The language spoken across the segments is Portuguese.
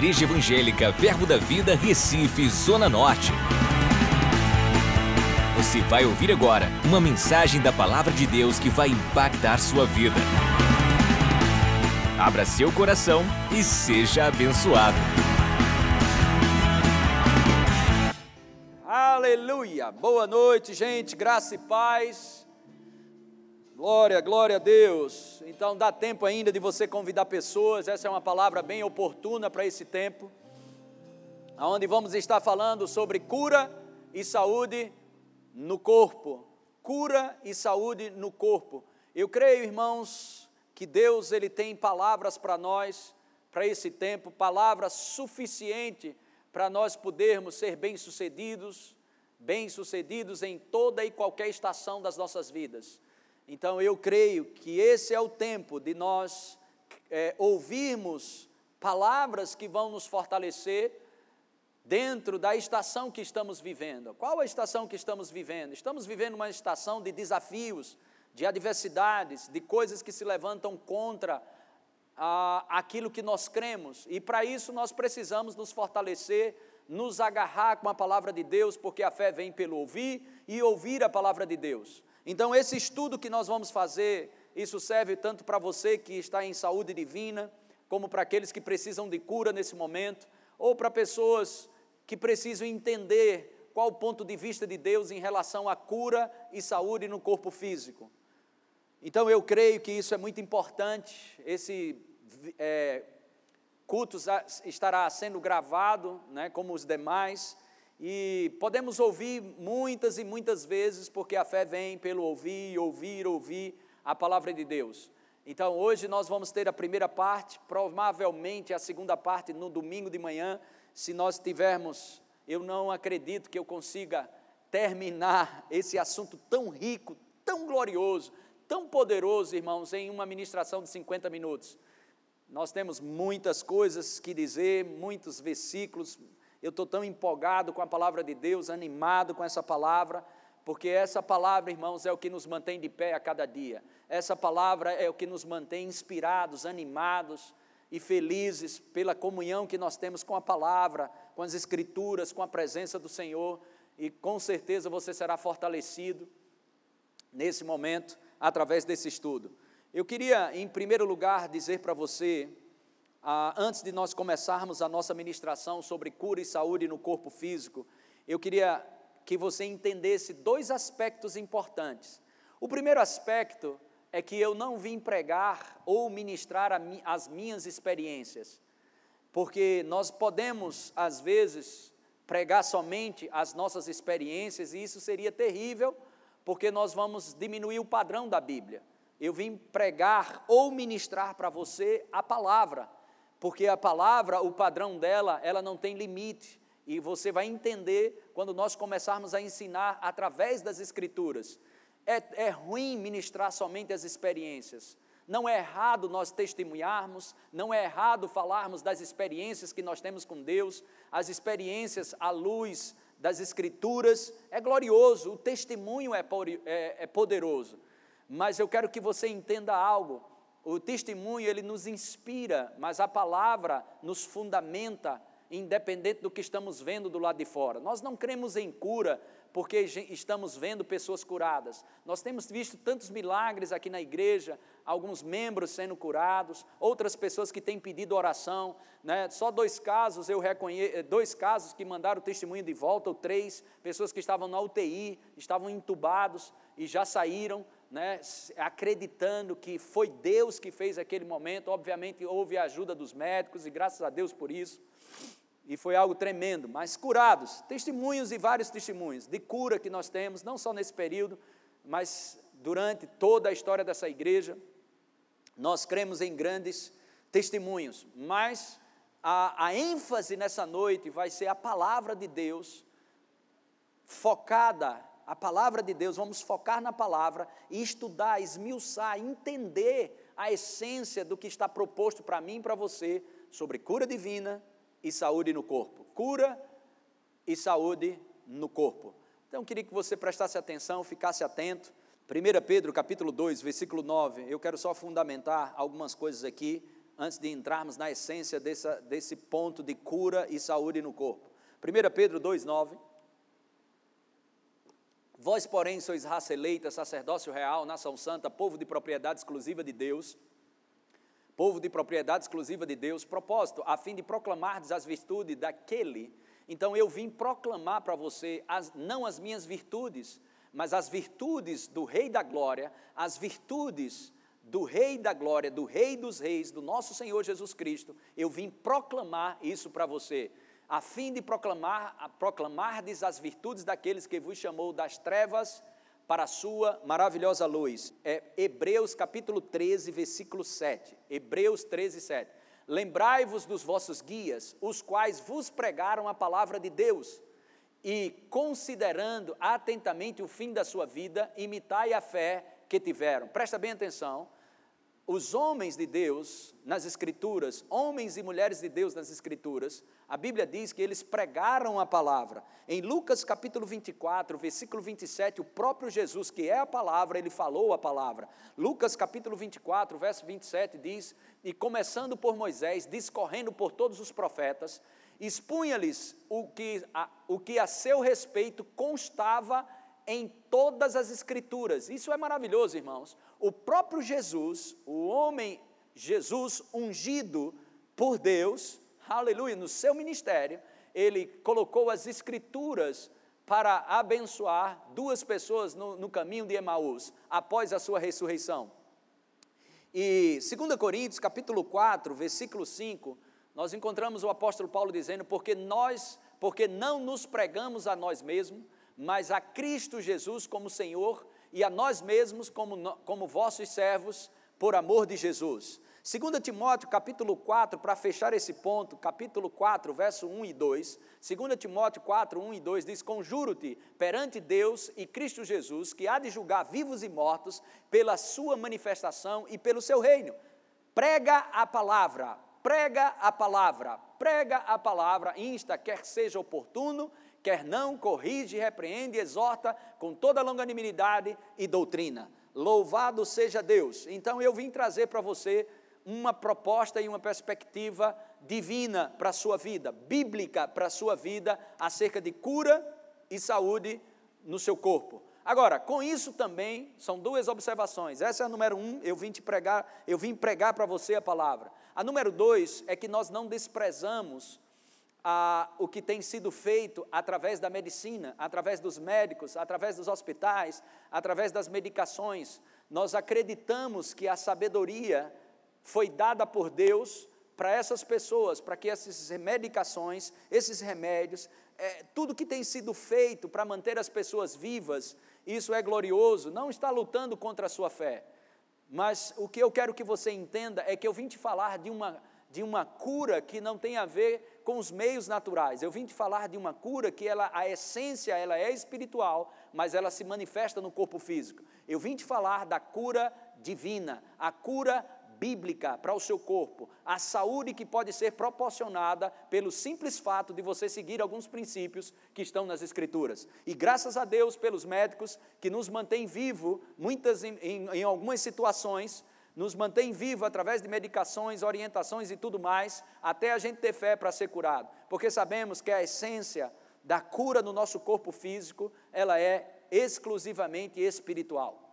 Igreja Evangélica Verbo da Vida, Recife, Zona Norte. Você vai ouvir agora uma mensagem da Palavra de Deus que vai impactar sua vida. Abra seu coração e seja abençoado. Aleluia! Boa noite, gente, graça e paz. Glória, glória a Deus. Então dá tempo ainda de você convidar pessoas. Essa é uma palavra bem oportuna para esse tempo. Onde vamos estar falando sobre cura e saúde no corpo. Cura e saúde no corpo. Eu creio, irmãos, que Deus ele tem palavras para nós para esse tempo, palavras suficiente para nós podermos ser bem-sucedidos, bem-sucedidos em toda e qualquer estação das nossas vidas. Então eu creio que esse é o tempo de nós é, ouvirmos palavras que vão nos fortalecer dentro da estação que estamos vivendo. Qual a estação que estamos vivendo? Estamos vivendo uma estação de desafios, de adversidades, de coisas que se levantam contra a, aquilo que nós cremos. E para isso nós precisamos nos fortalecer, nos agarrar com a palavra de Deus, porque a fé vem pelo ouvir e ouvir a palavra de Deus. Então, esse estudo que nós vamos fazer, isso serve tanto para você que está em saúde divina, como para aqueles que precisam de cura nesse momento, ou para pessoas que precisam entender qual o ponto de vista de Deus em relação à cura e saúde no corpo físico. Então, eu creio que isso é muito importante. Esse é, culto estará sendo gravado, né, como os demais. E podemos ouvir muitas e muitas vezes, porque a fé vem pelo ouvir, ouvir, ouvir a palavra de Deus. Então, hoje nós vamos ter a primeira parte, provavelmente a segunda parte no domingo de manhã. Se nós tivermos, eu não acredito que eu consiga terminar esse assunto tão rico, tão glorioso, tão poderoso, irmãos, em uma ministração de 50 minutos. Nós temos muitas coisas que dizer, muitos versículos, eu estou tão empolgado com a palavra de Deus, animado com essa palavra, porque essa palavra, irmãos, é o que nos mantém de pé a cada dia. Essa palavra é o que nos mantém inspirados, animados e felizes pela comunhão que nós temos com a palavra, com as escrituras, com a presença do Senhor, e com certeza você será fortalecido nesse momento através desse estudo. Eu queria, em primeiro lugar, dizer para você ah, antes de nós começarmos a nossa ministração sobre cura e saúde no corpo físico, eu queria que você entendesse dois aspectos importantes. O primeiro aspecto é que eu não vim pregar ou ministrar mi, as minhas experiências, porque nós podemos, às vezes, pregar somente as nossas experiências, e isso seria terrível, porque nós vamos diminuir o padrão da Bíblia. Eu vim pregar ou ministrar para você a palavra porque a palavra, o padrão dela, ela não tem limite. E você vai entender quando nós começarmos a ensinar através das Escrituras. É, é ruim ministrar somente as experiências. Não é errado nós testemunharmos, não é errado falarmos das experiências que nós temos com Deus, as experiências à luz das Escrituras. É glorioso, o testemunho é, é, é poderoso. Mas eu quero que você entenda algo o testemunho ele nos inspira, mas a palavra nos fundamenta, independente do que estamos vendo do lado de fora. Nós não cremos em cura porque estamos vendo pessoas curadas. Nós temos visto tantos milagres aqui na igreja, alguns membros sendo curados, outras pessoas que têm pedido oração. Né? Só dois casos eu reconheço, eh, dois casos que mandaram testemunho de volta, ou três, pessoas que estavam na UTI, estavam entubados e já saíram né, acreditando que foi Deus que fez aquele momento. Obviamente houve a ajuda dos médicos e graças a Deus por isso. E foi algo tremendo, mas curados, testemunhos e vários testemunhos de cura que nós temos, não só nesse período, mas durante toda a história dessa igreja. Nós cremos em grandes testemunhos, mas a, a ênfase nessa noite vai ser a palavra de Deus focada a palavra de Deus, vamos focar na palavra e estudar, esmiuçar, entender a essência do que está proposto para mim e para você sobre cura divina e saúde no corpo. Cura e saúde no corpo. Então, queria que você prestasse atenção, ficasse atento. 1 Pedro capítulo 2, versículo 9, eu quero só fundamentar algumas coisas aqui antes de entrarmos na essência dessa, desse ponto de cura e saúde no corpo. 1 Pedro 2,9. Vós, porém, sois raça eleita, sacerdócio real, nação santa, povo de propriedade exclusiva de Deus, povo de propriedade exclusiva de Deus, propósito, a fim de proclamar as virtudes daquele. Então eu vim proclamar para você, as, não as minhas virtudes, mas as virtudes do Rei da Glória, as virtudes do Rei da Glória, do Rei dos Reis, do nosso Senhor Jesus Cristo, eu vim proclamar isso para você a fim de proclamar, proclamardes as virtudes daqueles que vos chamou das trevas para a sua maravilhosa luz. É Hebreus capítulo 13, versículo 7. Hebreus 13, 7. Lembrai-vos dos vossos guias, os quais vos pregaram a palavra de Deus, e considerando atentamente o fim da sua vida, imitai a fé que tiveram. Presta bem atenção os homens de Deus nas Escrituras, homens e mulheres de Deus nas Escrituras, a Bíblia diz que eles pregaram a palavra. Em Lucas capítulo 24, versículo 27, o próprio Jesus, que é a palavra, ele falou a palavra. Lucas capítulo 24, verso 27 diz: E começando por Moisés, discorrendo por todos os profetas, expunha-lhes o que, a, o que a seu respeito constava em todas as Escrituras. Isso é maravilhoso, irmãos. O próprio Jesus, o homem Jesus ungido por Deus, aleluia, no seu ministério, ele colocou as Escrituras para abençoar duas pessoas no, no caminho de Emaús, após a sua ressurreição. E 2 Coríntios, capítulo 4, versículo 5, nós encontramos o apóstolo Paulo dizendo: Porque nós, porque não nos pregamos a nós mesmos, mas a Cristo Jesus como Senhor e a nós mesmos como, como vossos servos, por amor de Jesus. 2 Timóteo capítulo 4, para fechar esse ponto, capítulo 4, verso 1 e 2, 2 Timóteo 4, 1 e 2 diz: Conjuro-te perante Deus e Cristo Jesus, que há de julgar vivos e mortos pela sua manifestação e pelo seu reino. Prega a palavra, prega a palavra, prega a palavra, insta, quer seja oportuno, quer não, corrige, repreende, exorta com toda longanimidade e doutrina. Louvado seja Deus. Então eu vim trazer para você uma proposta e uma perspectiva divina para a sua vida, bíblica para a sua vida, acerca de cura e saúde no seu corpo. Agora, com isso também são duas observações. Essa é a número um, eu vim te pregar, eu vim pregar para você a palavra. A número dois é que nós não desprezamos a, o que tem sido feito através da medicina, através dos médicos, através dos hospitais, através das medicações. Nós acreditamos que a sabedoria foi dada por Deus para essas pessoas, para que essas medicações, esses remédios, é, tudo que tem sido feito para manter as pessoas vivas, isso é glorioso, não está lutando contra a sua fé. Mas o que eu quero que você entenda é que eu vim te falar de uma, de uma cura que não tem a ver com os meios naturais. Eu vim te falar de uma cura que ela, a essência ela é espiritual, mas ela se manifesta no corpo físico. Eu vim te falar da cura divina, a cura bíblica para o seu corpo, a saúde que pode ser proporcionada pelo simples fato de você seguir alguns princípios que estão nas Escrituras. E graças a Deus pelos médicos que nos mantêm vivo, muitas em, em, em algumas situações, nos mantém vivo através de medicações, orientações e tudo mais, até a gente ter fé para ser curado. Porque sabemos que a essência da cura no nosso corpo físico, ela é exclusivamente espiritual.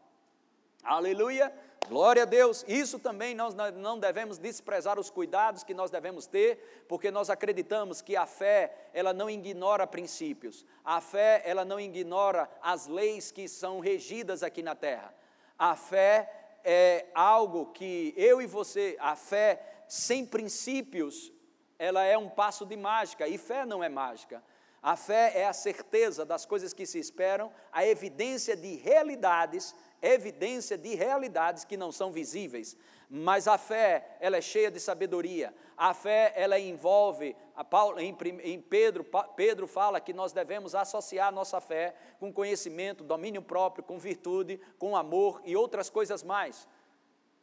Aleluia! Glória a Deus. Isso também nós não devemos desprezar os cuidados que nós devemos ter, porque nós acreditamos que a fé, ela não ignora princípios. A fé, ela não ignora as leis que são regidas aqui na terra. A fé, é algo que eu e você, a fé sem princípios, ela é um passo de mágica, e fé não é mágica. A fé é a certeza das coisas que se esperam, a evidência de realidades, evidência de realidades que não são visíveis. Mas a fé, ela é cheia de sabedoria. A fé, ela envolve, Paulo, em, em Pedro, Pedro fala que nós devemos associar nossa fé com conhecimento, domínio próprio, com virtude, com amor e outras coisas mais.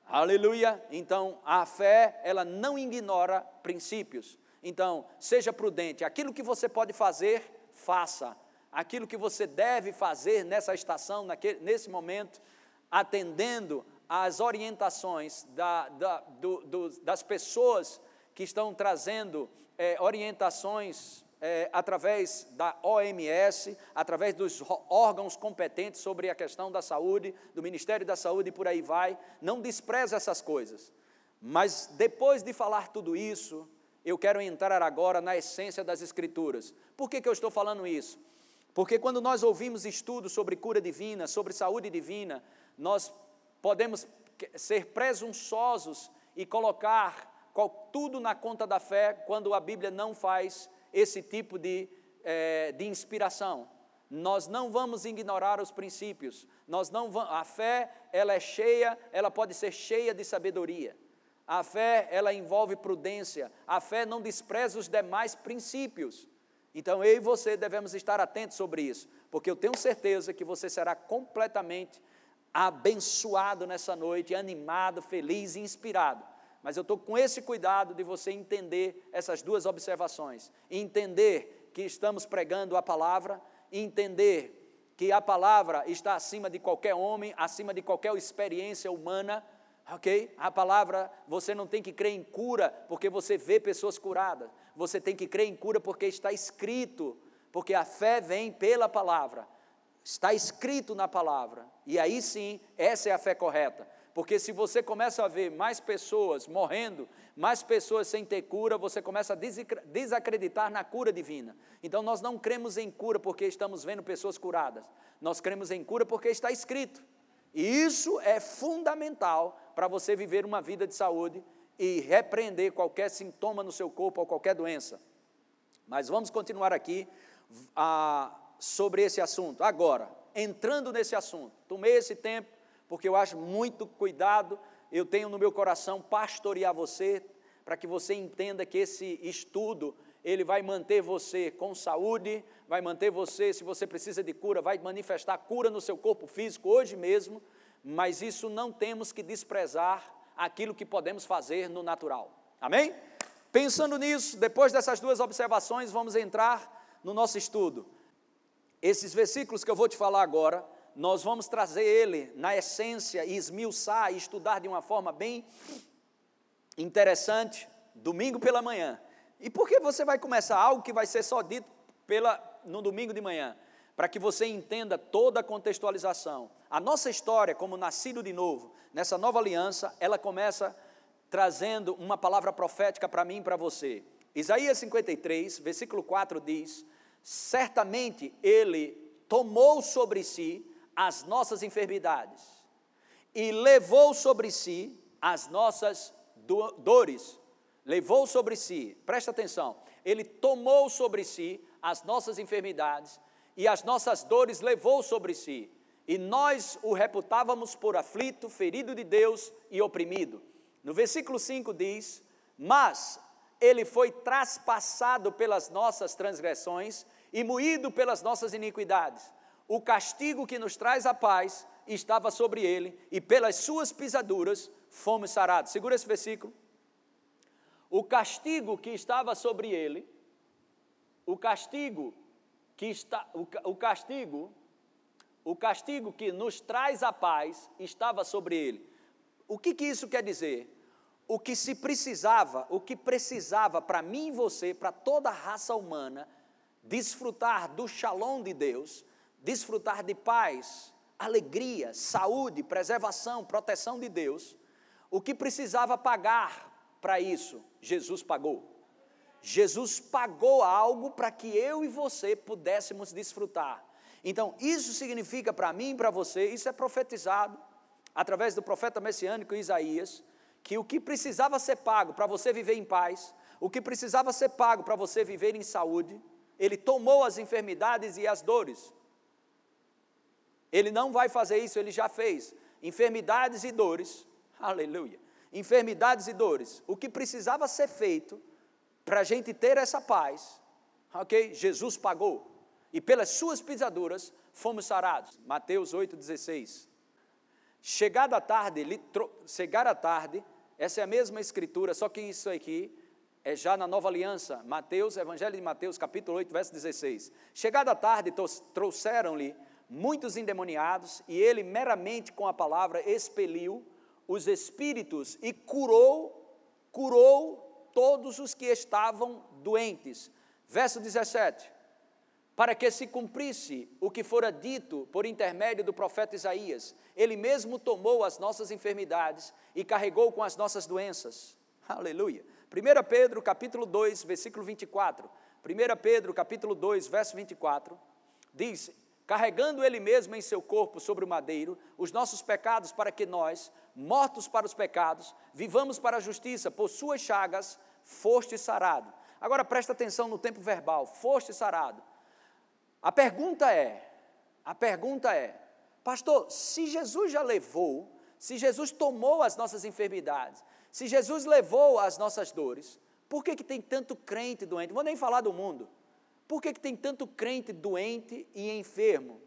Aleluia! Então, a fé, ela não ignora princípios. Então, seja prudente. Aquilo que você pode fazer, faça. Aquilo que você deve fazer nessa estação, naquele, nesse momento, atendendo as orientações da, da, do, do, das pessoas que estão trazendo é, orientações é, através da OMS, através dos órgãos competentes sobre a questão da saúde, do Ministério da Saúde e por aí vai. Não despreza essas coisas. Mas depois de falar tudo isso, eu quero entrar agora na essência das Escrituras. Por que, que eu estou falando isso? Porque quando nós ouvimos estudos sobre cura divina, sobre saúde divina, nós podemos ser presunçosos e colocar tudo na conta da fé quando a Bíblia não faz esse tipo de, é, de inspiração. Nós não vamos ignorar os princípios. Nós não vamos, a fé, ela é cheia, ela pode ser cheia de sabedoria. A fé, ela envolve prudência. A fé não despreza os demais princípios. Então, eu e você devemos estar atentos sobre isso, porque eu tenho certeza que você será completamente abençoado nessa noite, animado, feliz e inspirado. Mas eu estou com esse cuidado de você entender essas duas observações. Entender que estamos pregando a palavra, entender que a palavra está acima de qualquer homem, acima de qualquer experiência humana, ok? A palavra, você não tem que crer em cura porque você vê pessoas curadas, você tem que crer em cura porque está escrito, porque a fé vem pela palavra, está escrito na palavra, e aí sim, essa é a fé correta. Porque se você começa a ver mais pessoas morrendo, mais pessoas sem ter cura, você começa a desacreditar na cura divina. Então nós não cremos em cura porque estamos vendo pessoas curadas. Nós cremos em cura porque está escrito. E isso é fundamental para você viver uma vida de saúde e repreender qualquer sintoma no seu corpo ou qualquer doença. Mas vamos continuar aqui ah, sobre esse assunto. Agora, entrando nesse assunto, tomei esse tempo porque eu acho muito cuidado, eu tenho no meu coração pastorear você, para que você entenda que esse estudo ele vai manter você com saúde, vai manter você, se você precisa de cura, vai manifestar cura no seu corpo físico hoje mesmo, mas isso não temos que desprezar aquilo que podemos fazer no natural. Amém? Pensando nisso, depois dessas duas observações, vamos entrar no nosso estudo. Esses versículos que eu vou te falar agora, nós vamos trazer ele na essência e esmiuçar e estudar de uma forma bem interessante, domingo pela manhã. E por que você vai começar algo que vai ser só dito pela, no domingo de manhã? Para que você entenda toda a contextualização. A nossa história, como nascido de novo, nessa nova aliança, ela começa trazendo uma palavra profética para mim e para você. Isaías 53, versículo 4 diz: Certamente ele tomou sobre si as nossas enfermidades e levou sobre si as nossas do dores levou sobre si, presta atenção, ele tomou sobre si as nossas enfermidades e as nossas dores levou sobre si. E nós o reputávamos por aflito, ferido de Deus e oprimido. No versículo 5 diz: Mas ele foi traspassado pelas nossas transgressões e moído pelas nossas iniquidades. O castigo que nos traz a paz estava sobre ele, e pelas suas pisaduras fomos sarados. Segura esse versículo o castigo que estava sobre ele, o castigo que está, o, o castigo, o castigo que nos traz a paz estava sobre ele. O que, que isso quer dizer? O que se precisava, o que precisava para mim e você, para toda a raça humana, desfrutar do shalom de Deus, desfrutar de paz, alegria, saúde, preservação, proteção de Deus, o que precisava pagar para isso, Jesus pagou. Jesus pagou algo para que eu e você pudéssemos desfrutar. Então, isso significa para mim e para você, isso é profetizado através do profeta messiânico Isaías, que o que precisava ser pago para você viver em paz, o que precisava ser pago para você viver em saúde, ele tomou as enfermidades e as dores. Ele não vai fazer isso, ele já fez. Enfermidades e dores, aleluia enfermidades e dores, o que precisava ser feito para a gente ter essa paz, ok? Jesus pagou, e pelas suas pisaduras fomos sarados. Mateus 8,16. Chegada a tarde, chegar a tarde, essa é a mesma escritura, só que isso aqui é já na nova aliança, Mateus, Evangelho de Mateus, capítulo 8, verso 16. Chegada a tarde, trouxeram-lhe muitos endemoniados, e ele meramente com a palavra expeliu os espíritos e curou, curou todos os que estavam doentes. Verso 17. Para que se cumprisse o que fora dito por intermédio do profeta Isaías, ele mesmo tomou as nossas enfermidades e carregou com as nossas doenças. Aleluia. 1 Pedro, capítulo 2, versículo 24. 1 Pedro, capítulo 2, verso 24, diz: carregando ele mesmo em seu corpo sobre o madeiro os nossos pecados, para que nós, mortos para os pecados, vivamos para a justiça, por suas chagas foste sarado. Agora presta atenção no tempo verbal, foste sarado. A pergunta é, a pergunta é, pastor, se Jesus já levou, se Jesus tomou as nossas enfermidades, se Jesus levou as nossas dores, por que, que tem tanto crente doente? Não vou nem falar do mundo. Por que, que tem tanto crente doente e enfermo?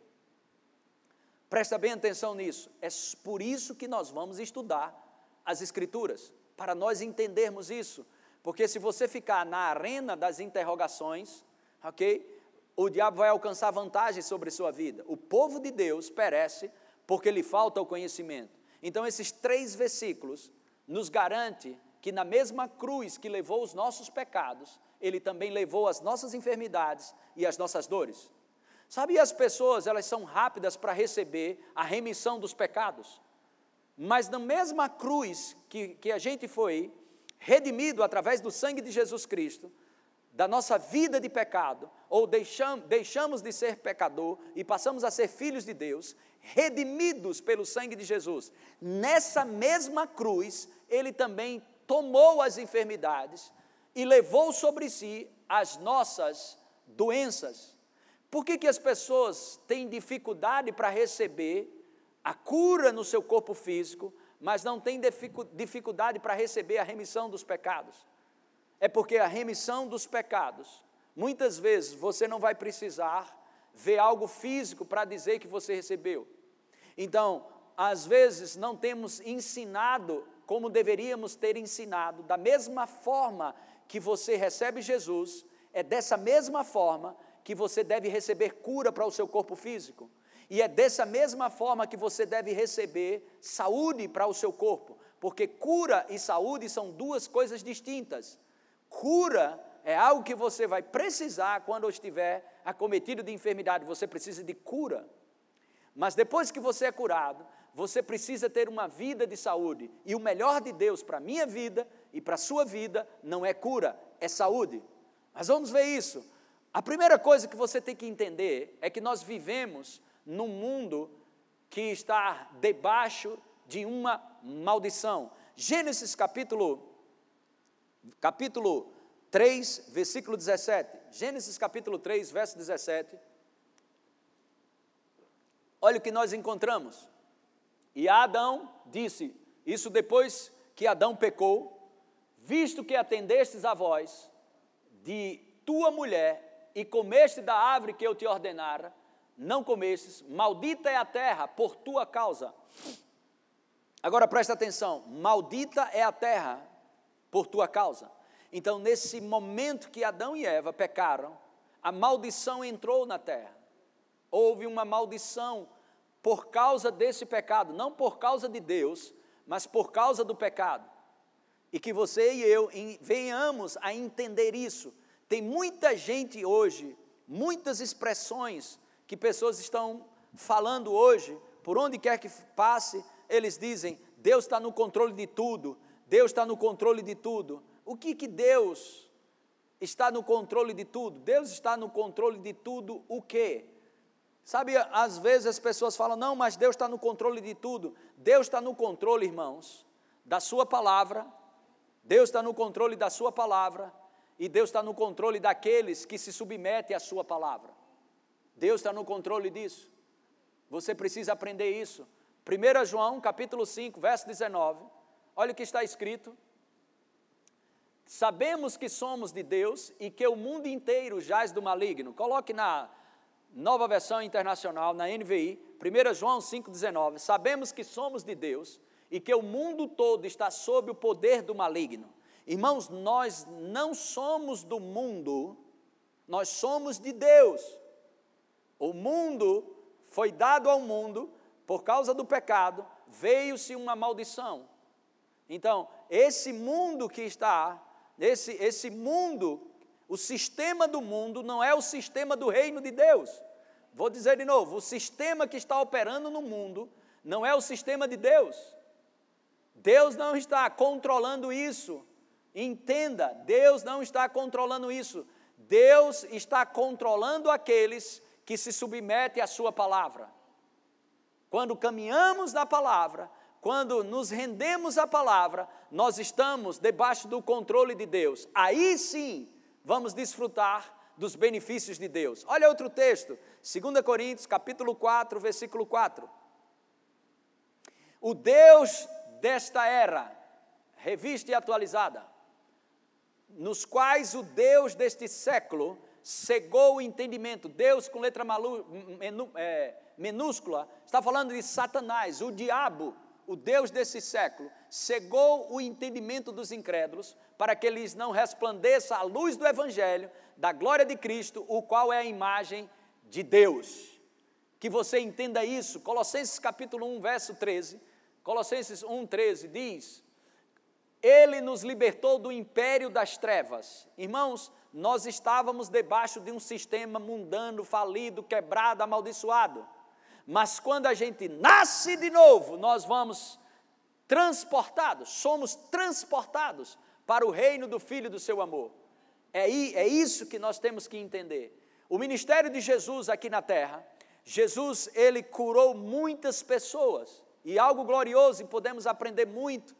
Presta bem atenção nisso. É por isso que nós vamos estudar as Escrituras, para nós entendermos isso. Porque se você ficar na arena das interrogações, ok? O diabo vai alcançar vantagem sobre sua vida. O povo de Deus perece porque lhe falta o conhecimento. Então, esses três versículos nos garante que na mesma cruz que levou os nossos pecados, ele também levou as nossas enfermidades e as nossas dores. Sabe, as pessoas, elas são rápidas para receber a remissão dos pecados, mas na mesma cruz que, que a gente foi redimido através do sangue de Jesus Cristo, da nossa vida de pecado, ou deixam, deixamos de ser pecador e passamos a ser filhos de Deus, redimidos pelo sangue de Jesus, nessa mesma cruz, Ele também tomou as enfermidades e levou sobre si as nossas doenças. Por que, que as pessoas têm dificuldade para receber a cura no seu corpo físico, mas não têm dificuldade para receber a remissão dos pecados? É porque a remissão dos pecados, muitas vezes você não vai precisar ver algo físico para dizer que você recebeu. Então, às vezes não temos ensinado como deveríamos ter ensinado, da mesma forma que você recebe Jesus, é dessa mesma forma que você deve receber cura para o seu corpo físico. E é dessa mesma forma que você deve receber saúde para o seu corpo, porque cura e saúde são duas coisas distintas. Cura é algo que você vai precisar quando estiver acometido de enfermidade, você precisa de cura. Mas depois que você é curado, você precisa ter uma vida de saúde. E o melhor de Deus para a minha vida e para a sua vida não é cura, é saúde. Mas vamos ver isso. A primeira coisa que você tem que entender é que nós vivemos num mundo que está debaixo de uma maldição. Gênesis capítulo capítulo 3, versículo 17. Gênesis capítulo 3, verso 17. Olha o que nós encontramos. E Adão disse: Isso depois que Adão pecou, visto que atendestes a voz de tua mulher e comeste da árvore que eu te ordenara, não comestes, maldita é a terra por tua causa. Agora presta atenção: maldita é a terra por tua causa. Então, nesse momento que Adão e Eva pecaram, a maldição entrou na terra. Houve uma maldição por causa desse pecado, não por causa de Deus, mas por causa do pecado. E que você e eu venhamos a entender isso. Tem muita gente hoje, muitas expressões que pessoas estão falando hoje, por onde quer que passe, eles dizem: Deus está no controle de tudo, Deus está no controle de tudo. O que que Deus está no controle de tudo? Deus está no controle de tudo o quê? Sabe, às vezes as pessoas falam, não, mas Deus está no controle de tudo. Deus está no controle, irmãos, da Sua palavra, Deus está no controle da Sua palavra, e Deus está no controle daqueles que se submetem à Sua palavra. Deus está no controle disso. Você precisa aprender isso. 1 João, capítulo 5, verso 19, olha o que está escrito. Sabemos que somos de Deus e que o mundo inteiro jaz do maligno. Coloque na nova versão internacional, na NVI, 1 João 5,19, sabemos que somos de Deus e que o mundo todo está sob o poder do maligno. Irmãos, nós não somos do mundo, nós somos de Deus. O mundo foi dado ao mundo por causa do pecado, veio-se uma maldição. Então, esse mundo que está, esse, esse mundo, o sistema do mundo não é o sistema do reino de Deus. Vou dizer de novo: o sistema que está operando no mundo não é o sistema de Deus. Deus não está controlando isso. Entenda, Deus não está controlando isso. Deus está controlando aqueles que se submetem à Sua palavra. Quando caminhamos na palavra, quando nos rendemos à palavra, nós estamos debaixo do controle de Deus. Aí sim vamos desfrutar dos benefícios de Deus. Olha outro texto, 2 Coríntios, capítulo 4, versículo 4. O Deus desta era, revista e atualizada, nos quais o Deus deste século cegou o entendimento. Deus com letra malu, menu, é, minúscula, está falando de Satanás, o diabo, o Deus desse século, cegou o entendimento dos incrédulos para que eles não resplandeça a luz do Evangelho, da glória de Cristo, o qual é a imagem de Deus. Que você entenda isso. Colossenses capítulo 1, verso 13. Colossenses 1, 13 diz: Ele nos libertou do império das trevas. Irmãos, nós estávamos debaixo de um sistema mundano, falido, quebrado, amaldiçoado. Mas quando a gente nasce de novo, nós vamos transportados, somos transportados para o reino do Filho do seu amor. É, é isso que nós temos que entender. O ministério de Jesus aqui na terra, Jesus, ele curou muitas pessoas, e algo glorioso, e podemos aprender muito,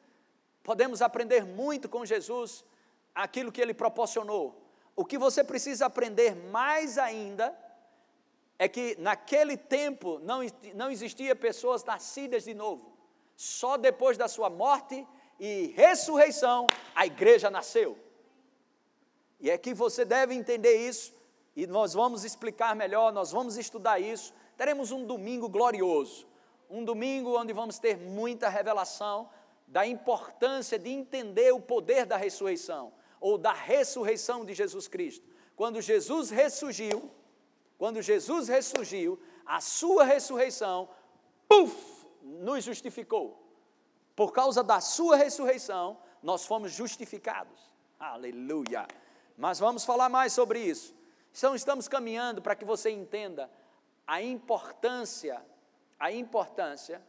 podemos aprender muito com Jesus, aquilo que ele proporcionou. O que você precisa aprender mais ainda é que naquele tempo não, não existia pessoas nascidas de novo. Só depois da sua morte e ressurreição a igreja nasceu. E é que você deve entender isso, e nós vamos explicar melhor, nós vamos estudar isso. Teremos um domingo glorioso, um domingo onde vamos ter muita revelação da importância de entender o poder da ressurreição, ou da ressurreição de Jesus Cristo. Quando Jesus ressurgiu, quando Jesus ressurgiu, a sua ressurreição, puf, nos justificou. Por causa da sua ressurreição, nós fomos justificados. Aleluia. Mas vamos falar mais sobre isso. Então, estamos caminhando para que você entenda a importância, a importância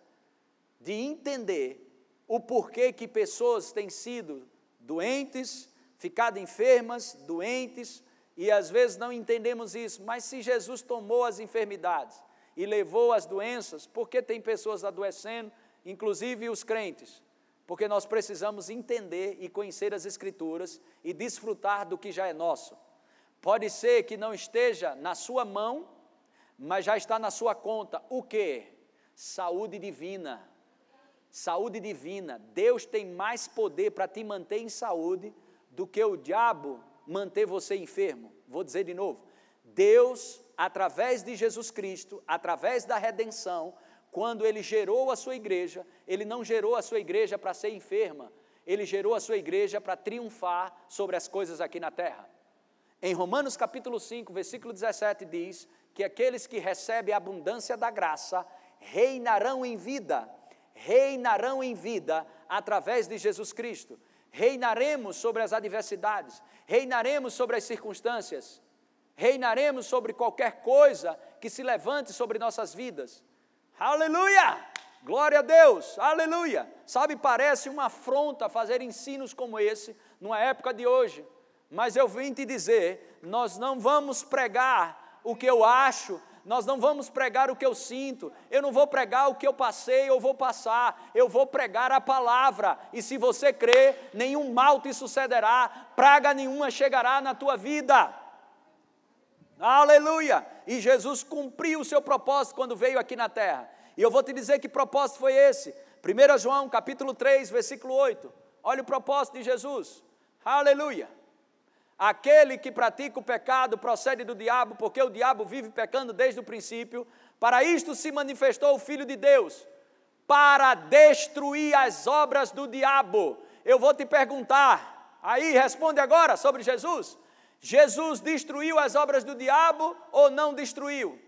de entender o porquê que pessoas têm sido doentes, ficado enfermas, doentes, e às vezes não entendemos isso, mas se Jesus tomou as enfermidades e levou as doenças, por que tem pessoas adoecendo, inclusive os crentes? Porque nós precisamos entender e conhecer as Escrituras e desfrutar do que já é nosso. Pode ser que não esteja na sua mão, mas já está na sua conta. O que? Saúde divina. Saúde divina. Deus tem mais poder para te manter em saúde do que o diabo manter você enfermo. Vou dizer de novo: Deus, através de Jesus Cristo, através da redenção, quando Ele gerou a sua igreja, Ele não gerou a sua igreja para ser enferma, Ele gerou a sua igreja para triunfar sobre as coisas aqui na terra. Em Romanos capítulo 5, versículo 17 diz que aqueles que recebem a abundância da graça reinarão em vida, reinarão em vida através de Jesus Cristo reinaremos sobre as adversidades, reinaremos sobre as circunstâncias, reinaremos sobre qualquer coisa que se levante sobre nossas vidas. Aleluia! Glória a Deus, aleluia! Sabe, parece uma afronta fazer ensinos como esse numa época de hoje, mas eu vim te dizer: nós não vamos pregar o que eu acho, nós não vamos pregar o que eu sinto, eu não vou pregar o que eu passei ou vou passar, eu vou pregar a palavra, e se você crer, nenhum mal te sucederá, praga nenhuma chegará na tua vida. Aleluia! E Jesus cumpriu o seu propósito quando veio aqui na terra. E eu vou te dizer que propósito foi esse. 1 João, capítulo 3, versículo 8. Olha o propósito de Jesus. Aleluia! Aquele que pratica o pecado procede do diabo, porque o diabo vive pecando desde o princípio. Para isto se manifestou o Filho de Deus, para destruir as obras do diabo. Eu vou te perguntar, aí responde agora sobre Jesus. Jesus destruiu as obras do diabo ou não destruiu?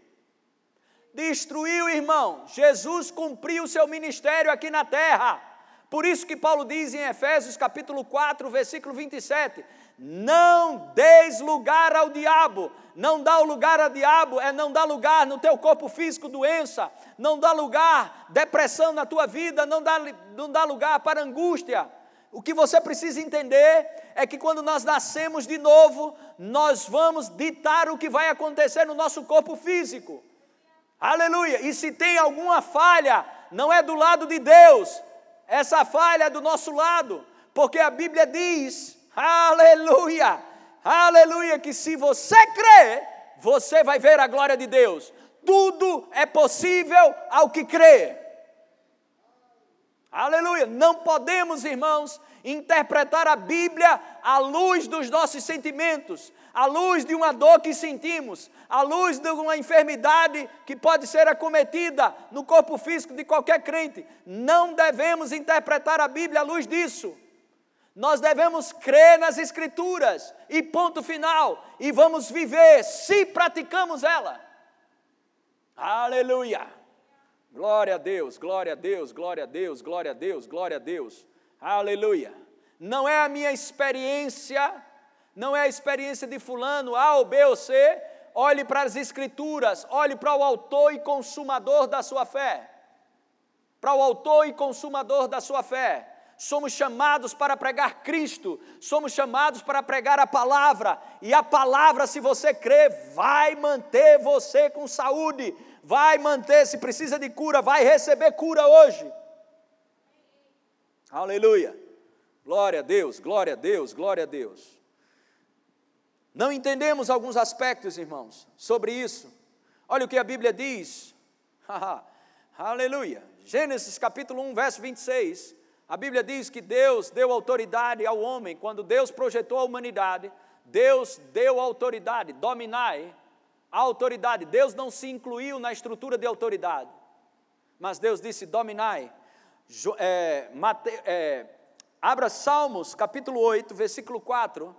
destruiu, irmão. Jesus cumpriu o seu ministério aqui na terra. Por isso que Paulo diz em Efésios capítulo 4, versículo 27, não deis lugar ao diabo. Não dá lugar ao diabo é não dar lugar no teu corpo físico doença, não dá lugar depressão na tua vida, não dá, não dá lugar para angústia. O que você precisa entender é que quando nós nascemos de novo, nós vamos ditar o que vai acontecer no nosso corpo físico. Aleluia! E se tem alguma falha, não é do lado de Deus, essa falha é do nosso lado, porque a Bíblia diz, aleluia, aleluia, que se você crê, você vai ver a glória de Deus. Tudo é possível ao que crê. Aleluia! Não podemos, irmãos, interpretar a Bíblia à luz dos nossos sentimentos, à luz de uma dor que sentimos, à luz de uma enfermidade que pode ser acometida no corpo físico de qualquer crente. Não devemos interpretar a Bíblia à luz disso. Nós devemos crer nas Escrituras e ponto final, e vamos viver se praticamos ela. Aleluia! Glória a Deus, glória a Deus, glória a Deus, glória a Deus, glória a Deus. Aleluia. Não é a minha experiência, não é a experiência de fulano, A ou B ou C. Olhe para as Escrituras, olhe para o autor e consumador da sua fé. Para o autor e consumador da sua fé somos chamados para pregar Cristo, somos chamados para pregar a palavra, e a palavra, se você crer, vai manter você com saúde, vai manter, se precisa de cura, vai receber cura hoje. Aleluia. Glória a Deus, glória a Deus, glória a Deus. Não entendemos alguns aspectos, irmãos, sobre isso. Olha o que a Bíblia diz. Aleluia. Gênesis capítulo 1, verso 26. A Bíblia diz que Deus deu autoridade ao homem, quando Deus projetou a humanidade, Deus deu autoridade, dominai, a autoridade. Deus não se incluiu na estrutura de autoridade, mas Deus disse: dominai. É, Mate, é, abra Salmos capítulo 8, versículo 4.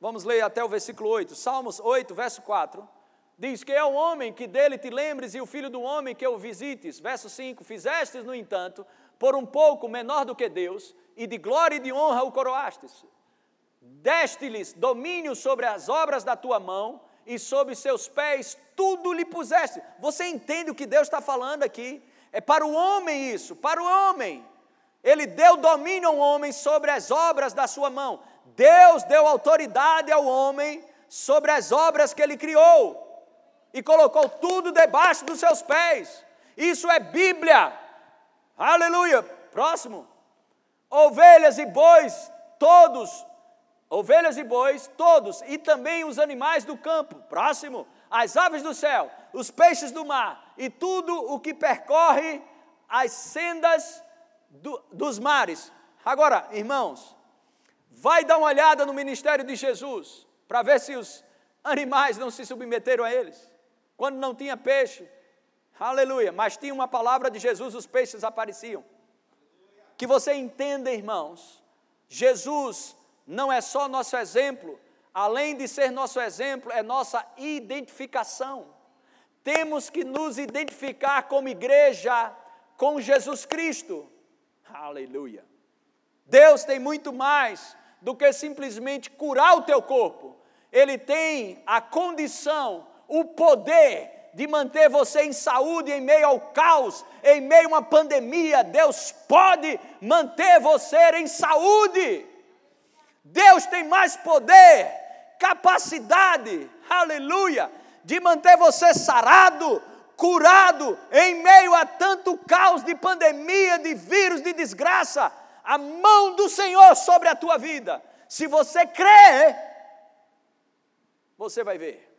Vamos ler até o versículo 8. Salmos 8, verso 4. Diz que é o homem que dele te lembres e o filho do homem que o visites. Verso 5: Fizestes, no entanto, por um pouco menor do que Deus, e de glória e de honra o coroastes. Deste-lhes domínio sobre as obras da tua mão, e sobre seus pés tudo lhe puseste. Você entende o que Deus está falando aqui? É para o homem isso, para o homem. Ele deu domínio ao homem sobre as obras da sua mão. Deus deu autoridade ao homem sobre as obras que ele criou e colocou tudo debaixo dos seus pés. Isso é Bíblia. Aleluia! Próximo. Ovelhas e bois, todos. Ovelhas e bois, todos. E também os animais do campo. Próximo. As aves do céu, os peixes do mar e tudo o que percorre as sendas do, dos mares. Agora, irmãos, vai dar uma olhada no ministério de Jesus para ver se os animais não se submeteram a eles. Quando não tinha peixe, Aleluia. Mas tinha uma palavra de Jesus, os peixes apareciam. Que você entenda, irmãos, Jesus não é só nosso exemplo, além de ser nosso exemplo, é nossa identificação. Temos que nos identificar como igreja com Jesus Cristo. Aleluia. Deus tem muito mais do que simplesmente curar o teu corpo. Ele tem a condição, o poder de manter você em saúde em meio ao caos, em meio a uma pandemia. Deus pode manter você em saúde. Deus tem mais poder, capacidade, aleluia, de manter você sarado, curado, em meio a tanto caos de pandemia, de vírus, de desgraça. A mão do Senhor sobre a tua vida. Se você crê, você vai ver.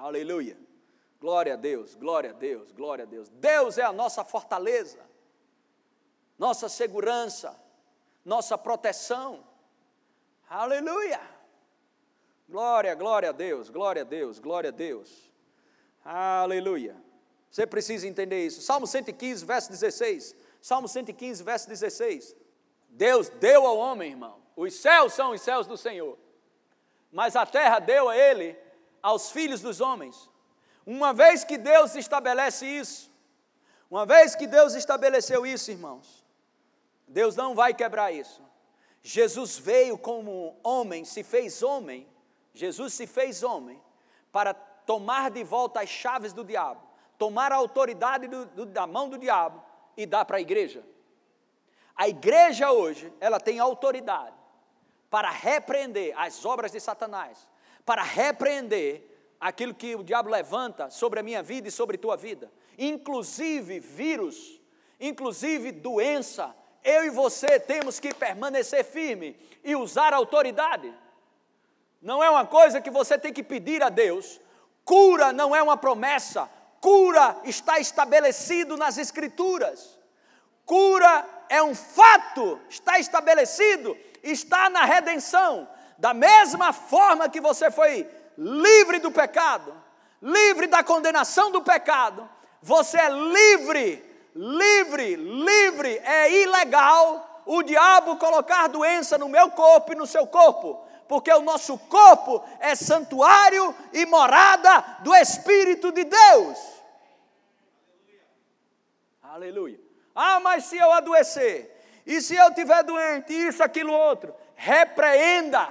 Aleluia. Glória a Deus, glória a Deus, glória a Deus. Deus é a nossa fortaleza, nossa segurança, nossa proteção. Aleluia. Glória, glória a Deus, glória a Deus, glória a Deus. Aleluia. Você precisa entender isso. Salmo 115, verso 16. Salmo 115, verso 16. Deus deu ao homem, irmão. Os céus são os céus do Senhor. Mas a terra deu a ele aos filhos dos homens. Uma vez que Deus estabelece isso, uma vez que Deus estabeleceu isso, irmãos, Deus não vai quebrar isso. Jesus veio como homem, se fez homem, Jesus se fez homem para tomar de volta as chaves do diabo, tomar a autoridade do, do, da mão do diabo e dar para a igreja. A igreja hoje, ela tem autoridade para repreender as obras de Satanás, para repreender aquilo que o diabo levanta sobre a minha vida e sobre tua vida, inclusive vírus, inclusive doença. Eu e você temos que permanecer firme e usar a autoridade. Não é uma coisa que você tem que pedir a Deus. Cura não é uma promessa. Cura está estabelecido nas Escrituras. Cura é um fato, está estabelecido, está na redenção. Da mesma forma que você foi livre do pecado, livre da condenação do pecado, você é livre, livre, livre. É ilegal o diabo colocar doença no meu corpo e no seu corpo porque o nosso corpo é santuário e morada do Espírito de Deus. Aleluia. Ah, mas se eu adoecer, e se eu tiver doente, isso, aquilo, outro, repreenda,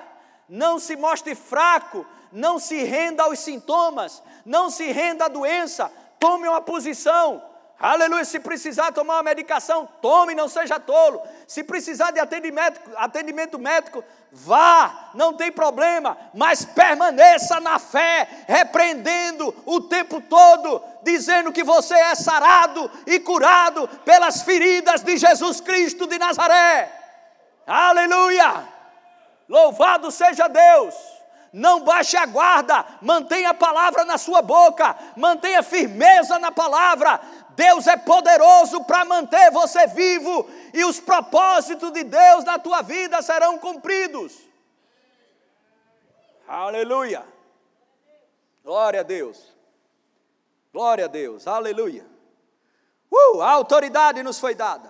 não se mostre fraco, não se renda aos sintomas, não se renda à doença, tome uma posição, Aleluia. Se precisar tomar uma medicação, tome, não seja tolo. Se precisar de atendimento, atendimento médico, vá, não tem problema, mas permaneça na fé, repreendendo o tempo todo, dizendo que você é sarado e curado pelas feridas de Jesus Cristo de Nazaré. Aleluia! Louvado seja Deus! não baixe a guarda, mantenha a palavra na sua boca, mantenha firmeza na palavra, Deus é poderoso para manter você vivo e os propósitos de Deus na tua vida serão cumpridos. Aleluia. Glória a Deus. Glória a Deus. Aleluia. Uh, a autoridade nos foi dada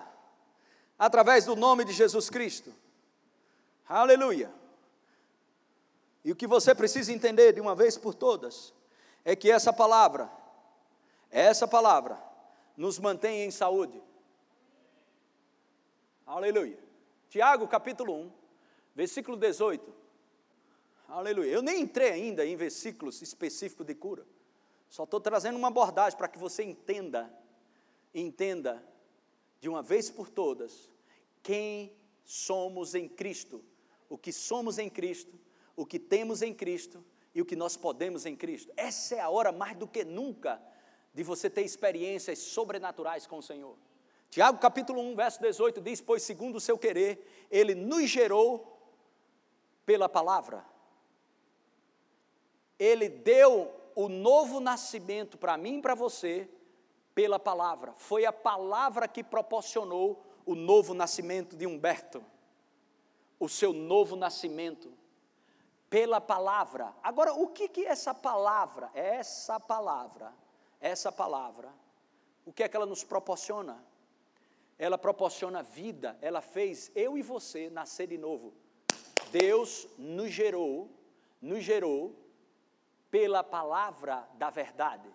através do nome de Jesus Cristo. Aleluia. E o que você precisa entender de uma vez por todas é que essa palavra, essa palavra, nos mantém em saúde. Aleluia. Tiago capítulo 1, versículo 18. Aleluia. Eu nem entrei ainda em versículos específicos de cura. Só estou trazendo uma abordagem para que você entenda, entenda de uma vez por todas quem somos em Cristo, o que somos em Cristo, o que temos em Cristo e o que nós podemos em Cristo. Essa é a hora mais do que nunca de você ter experiências sobrenaturais com o Senhor. Tiago capítulo 1, verso 18 diz: Pois segundo o seu querer, ele nos gerou pela palavra. Ele deu o novo nascimento para mim e para você pela palavra. Foi a palavra que proporcionou o novo nascimento de Humberto. O seu novo nascimento pela palavra. Agora, o que que essa palavra, essa palavra essa palavra, o que é que ela nos proporciona? Ela proporciona vida, ela fez eu e você nascer de novo. Deus nos gerou, nos gerou pela palavra da verdade.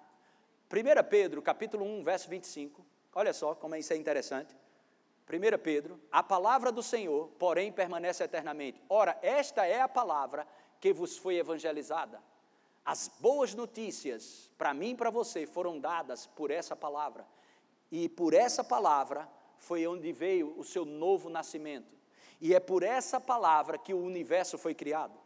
1 Pedro, capítulo 1, verso 25. Olha só como isso é interessante. 1 Pedro, a palavra do Senhor, porém, permanece eternamente. Ora, esta é a palavra que vos foi evangelizada. As boas notícias para mim e para você foram dadas por essa palavra. E por essa palavra foi onde veio o seu novo nascimento. E é por essa palavra que o universo foi criado.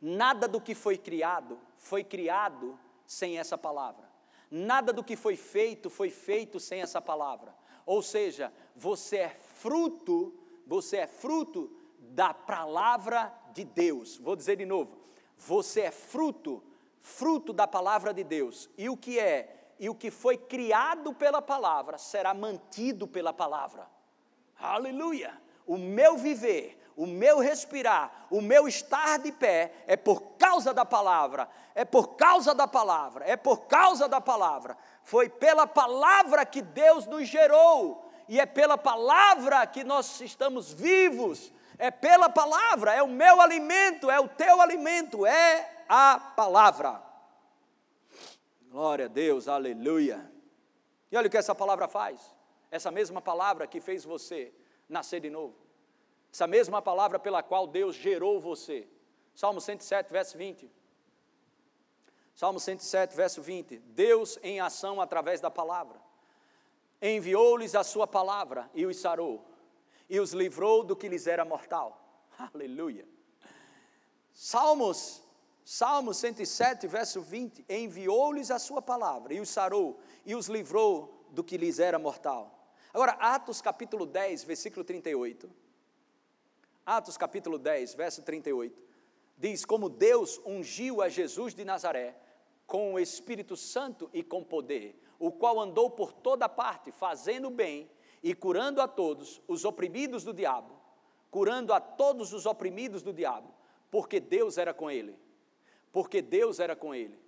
Nada do que foi criado foi criado sem essa palavra. Nada do que foi feito foi feito sem essa palavra. Ou seja, você é fruto, você é fruto da palavra de Deus. Vou dizer de novo você é fruto, fruto da palavra de Deus. E o que é? E o que foi criado pela palavra será mantido pela palavra. Aleluia! O meu viver, o meu respirar, o meu estar de pé é por causa da palavra, é por causa da palavra, é por causa da palavra. Foi pela palavra que Deus nos gerou, e é pela palavra que nós estamos vivos, é pela palavra, é o meu alimento, é o teu alimento, é a palavra. Glória a Deus, aleluia. E olha o que essa palavra faz. Essa mesma palavra que fez você nascer de novo. Essa mesma palavra pela qual Deus gerou você. Salmo 107, verso 20. Salmo 107, verso 20. Deus em ação através da palavra. Enviou-lhes a sua palavra e os sarou, e os livrou do que lhes era mortal. Aleluia. Salmos, Salmo 107, verso 20. Enviou-lhes a sua palavra e os sarou, e os livrou do que lhes era mortal. Agora, Atos capítulo 10, versículo 38. Atos capítulo 10, verso 38. Diz: Como Deus ungiu a Jesus de Nazaré com o Espírito Santo e com poder, o qual andou por toda parte, fazendo bem e curando a todos os oprimidos do diabo, curando a todos os oprimidos do diabo, porque Deus era com ele. Porque Deus era com ele.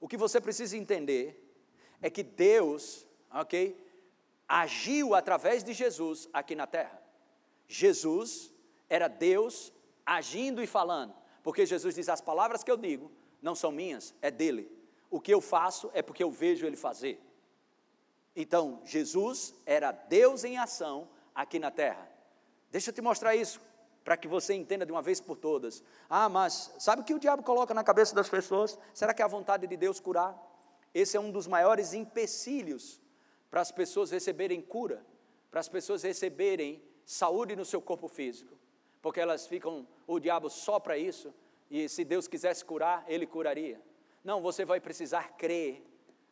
O que você precisa entender é que Deus, ok, agiu através de Jesus aqui na terra. Jesus era Deus agindo e falando, porque Jesus diz: as palavras que eu digo não são minhas, é dele. O que eu faço é porque eu vejo ele fazer. Então, Jesus era Deus em ação aqui na terra. Deixa eu te mostrar isso, para que você entenda de uma vez por todas. Ah, mas sabe o que o diabo coloca na cabeça das pessoas? Será que é a vontade de Deus curar? Esse é um dos maiores empecilhos para as pessoas receberem cura, para as pessoas receberem saúde no seu corpo físico, porque elas ficam, o diabo só para isso, e se Deus quisesse curar, ele curaria. Não, você vai precisar crer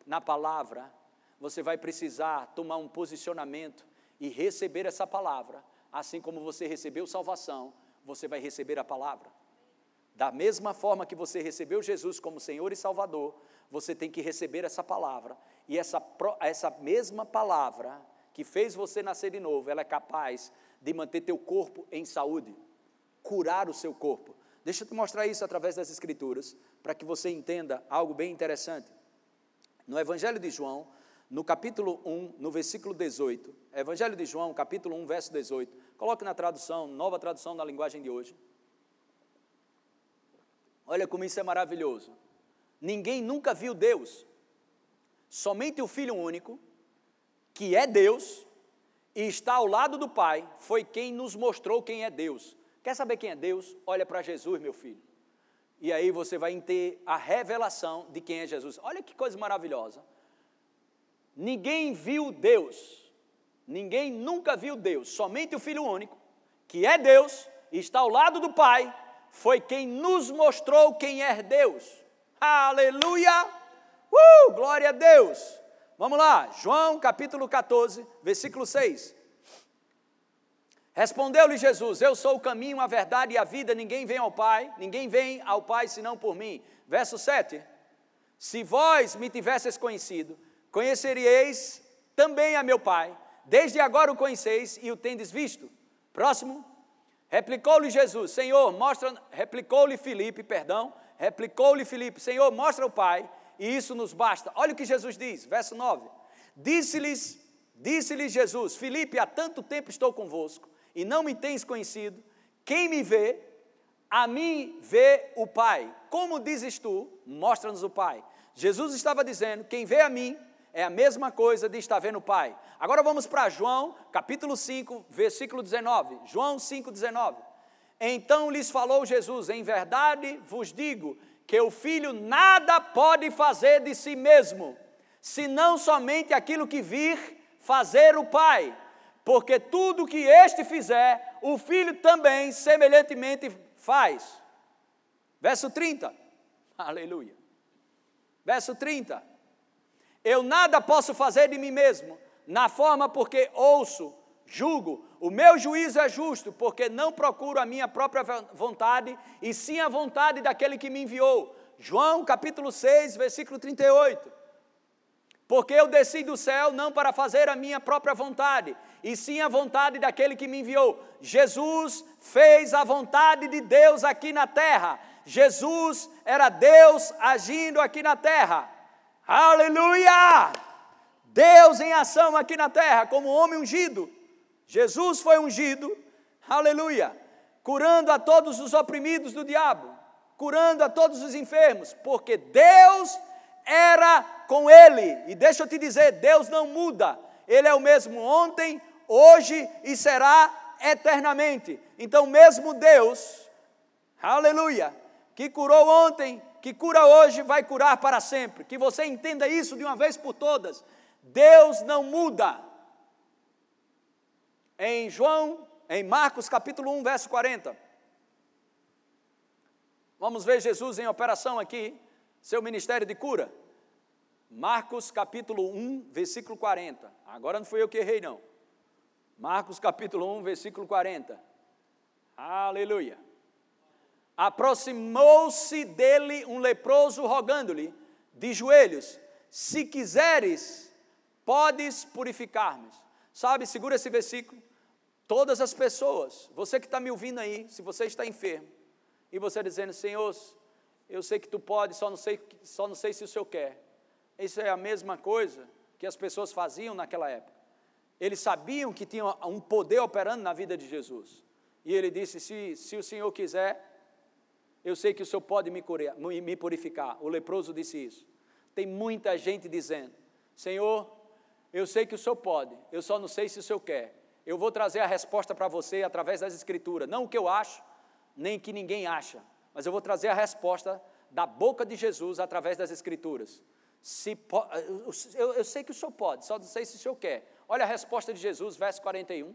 na palavra, você vai precisar tomar um posicionamento e receber essa palavra, assim como você recebeu salvação, você vai receber a palavra. Da mesma forma que você recebeu Jesus como Senhor e Salvador, você tem que receber essa palavra, e essa, essa mesma palavra que fez você nascer de novo, ela é capaz de manter teu corpo em saúde, curar o seu corpo. Deixa eu te mostrar isso através das Escrituras, para que você entenda algo bem interessante. No Evangelho de João, no capítulo 1, no versículo 18, Evangelho de João, capítulo 1, verso 18, coloque na tradução, nova tradução na linguagem de hoje. Olha como isso é maravilhoso. Ninguém nunca viu Deus, somente o Filho único, que é Deus e está ao lado do Pai, foi quem nos mostrou quem é Deus. Quer saber quem é Deus? Olha para Jesus, meu filho. E aí você vai ter a revelação de quem é Jesus. Olha que coisa maravilhosa. Ninguém viu Deus, ninguém nunca viu Deus, somente o Filho único, que é Deus e está ao lado do Pai, foi quem nos mostrou quem é Deus. Aleluia! Uh, glória a Deus! Vamos lá, João capítulo 14, versículo 6. Respondeu-lhe Jesus: Eu sou o caminho, a verdade e a vida, ninguém vem ao Pai, ninguém vem ao Pai senão por mim. Verso 7. Se vós me tivesseis conhecido, conheceríeis também a meu Pai. Desde agora o conheceis e o tendes visto. Próximo. Replicou-lhe Jesus: Senhor, mostra. Replicou-lhe Filipe, perdão. Replicou-lhe Filipe: Senhor, mostra o Pai e isso nos basta. Olha o que Jesus diz, verso 9: Disse-lhes, disse-lhes Jesus: Filipe, há tanto tempo estou convosco e não me tens conhecido. Quem me vê, a mim vê o Pai. Como dizes tu, mostra-nos o Pai. Jesus estava dizendo: Quem vê a mim é a mesma coisa de estar vendo o Pai. Agora vamos para João, capítulo 5, versículo 19. João 5, 19. Então lhes falou Jesus: Em verdade vos digo que o filho nada pode fazer de si mesmo, senão somente aquilo que vir fazer o pai, porque tudo que este fizer, o filho também semelhantemente faz. Verso 30, aleluia. Verso 30, eu nada posso fazer de mim mesmo, na forma porque ouço, julgo, o meu juízo é justo, porque não procuro a minha própria vontade, e sim a vontade daquele que me enviou. João capítulo 6, versículo 38. Porque eu desci do céu não para fazer a minha própria vontade, e sim a vontade daquele que me enviou. Jesus fez a vontade de Deus aqui na terra. Jesus era Deus agindo aqui na terra. Aleluia! Deus em ação aqui na terra, como homem ungido. Jesus foi ungido, aleluia, curando a todos os oprimidos do diabo, curando a todos os enfermos, porque Deus era com Ele. E deixa eu te dizer: Deus não muda, Ele é o mesmo ontem, hoje e será eternamente. Então, mesmo Deus, aleluia, que curou ontem, que cura hoje, vai curar para sempre. Que você entenda isso de uma vez por todas. Deus não muda. Em João, em Marcos capítulo 1, verso 40. Vamos ver Jesus em operação aqui, seu ministério de cura. Marcos capítulo 1, versículo 40. Agora não fui eu que errei, não. Marcos capítulo 1, versículo 40. Aleluia. Aproximou-se dele um leproso, rogando-lhe, de joelhos: Se quiseres, podes purificar-me. Sabe, segura esse versículo. Todas as pessoas, você que está me ouvindo aí, se você está enfermo, e você dizendo, Senhor, eu sei que tu pode, só não sei, só não sei se o Senhor quer. Isso é a mesma coisa que as pessoas faziam naquela época. Eles sabiam que tinha um poder operando na vida de Jesus. E ele disse: se, se o Senhor quiser, eu sei que o Senhor pode me, curar, me purificar. O leproso disse isso. Tem muita gente dizendo: Senhor, eu sei que o Senhor pode, eu só não sei se o Senhor quer. Eu vou trazer a resposta para você através das Escrituras. Não o que eu acho, nem que ninguém acha, mas eu vou trazer a resposta da boca de Jesus através das Escrituras. Se, eu, eu sei que o Senhor pode, só não sei se o Senhor quer. Olha a resposta de Jesus, verso 41.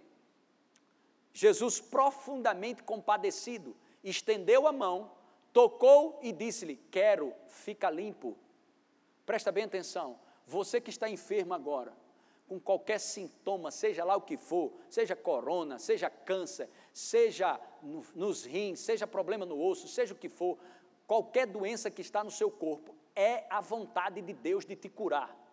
Jesus, profundamente compadecido, estendeu a mão, tocou e disse-lhe: Quero, fica limpo. Presta bem atenção, você que está enfermo agora, com qualquer sintoma, seja lá o que for, seja corona, seja câncer, seja no, nos rins, seja problema no osso, seja o que for, qualquer doença que está no seu corpo, é a vontade de Deus de te curar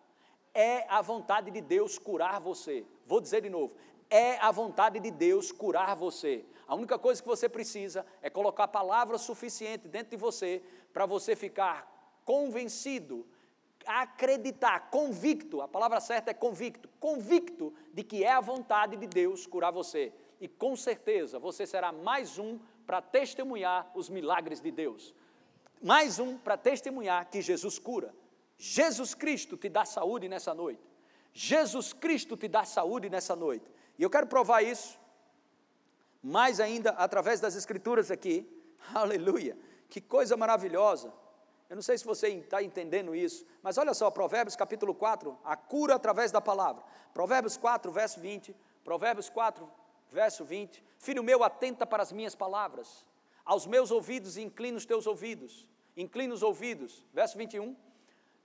é a vontade de Deus curar você. Vou dizer de novo: é a vontade de Deus curar você. A única coisa que você precisa é colocar a palavra suficiente dentro de você para você ficar convencido, acreditar, convicto. A palavra certa é convicto, convicto de que é a vontade de Deus curar você. E com certeza você será mais um para testemunhar os milagres de Deus. Mais um para testemunhar que Jesus cura. Jesus Cristo te dá saúde nessa noite. Jesus Cristo te dá saúde nessa noite. E eu quero provar isso, mais ainda através das Escrituras aqui. Aleluia! Que coisa maravilhosa. Eu não sei se você está entendendo isso, mas olha só, Provérbios capítulo 4, a cura através da palavra. Provérbios 4, verso 20. Provérbios 4, verso 20. Filho meu, atenta para as minhas palavras. Aos meus ouvidos inclina os teus ouvidos. Inclina os ouvidos. Verso 21.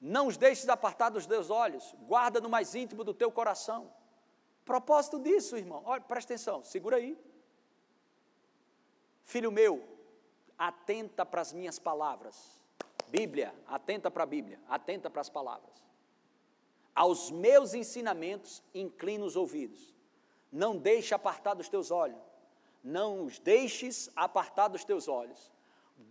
Não os deixes apartar dos teus olhos, guarda no mais íntimo do teu coração. Propósito disso, irmão, olha, presta atenção, segura aí. Filho meu, atenta para as minhas palavras. Bíblia, atenta para a Bíblia, atenta para as palavras. Aos meus ensinamentos, inclina os ouvidos. Não deixe apartar dos teus olhos. Não os deixes apartar dos teus olhos.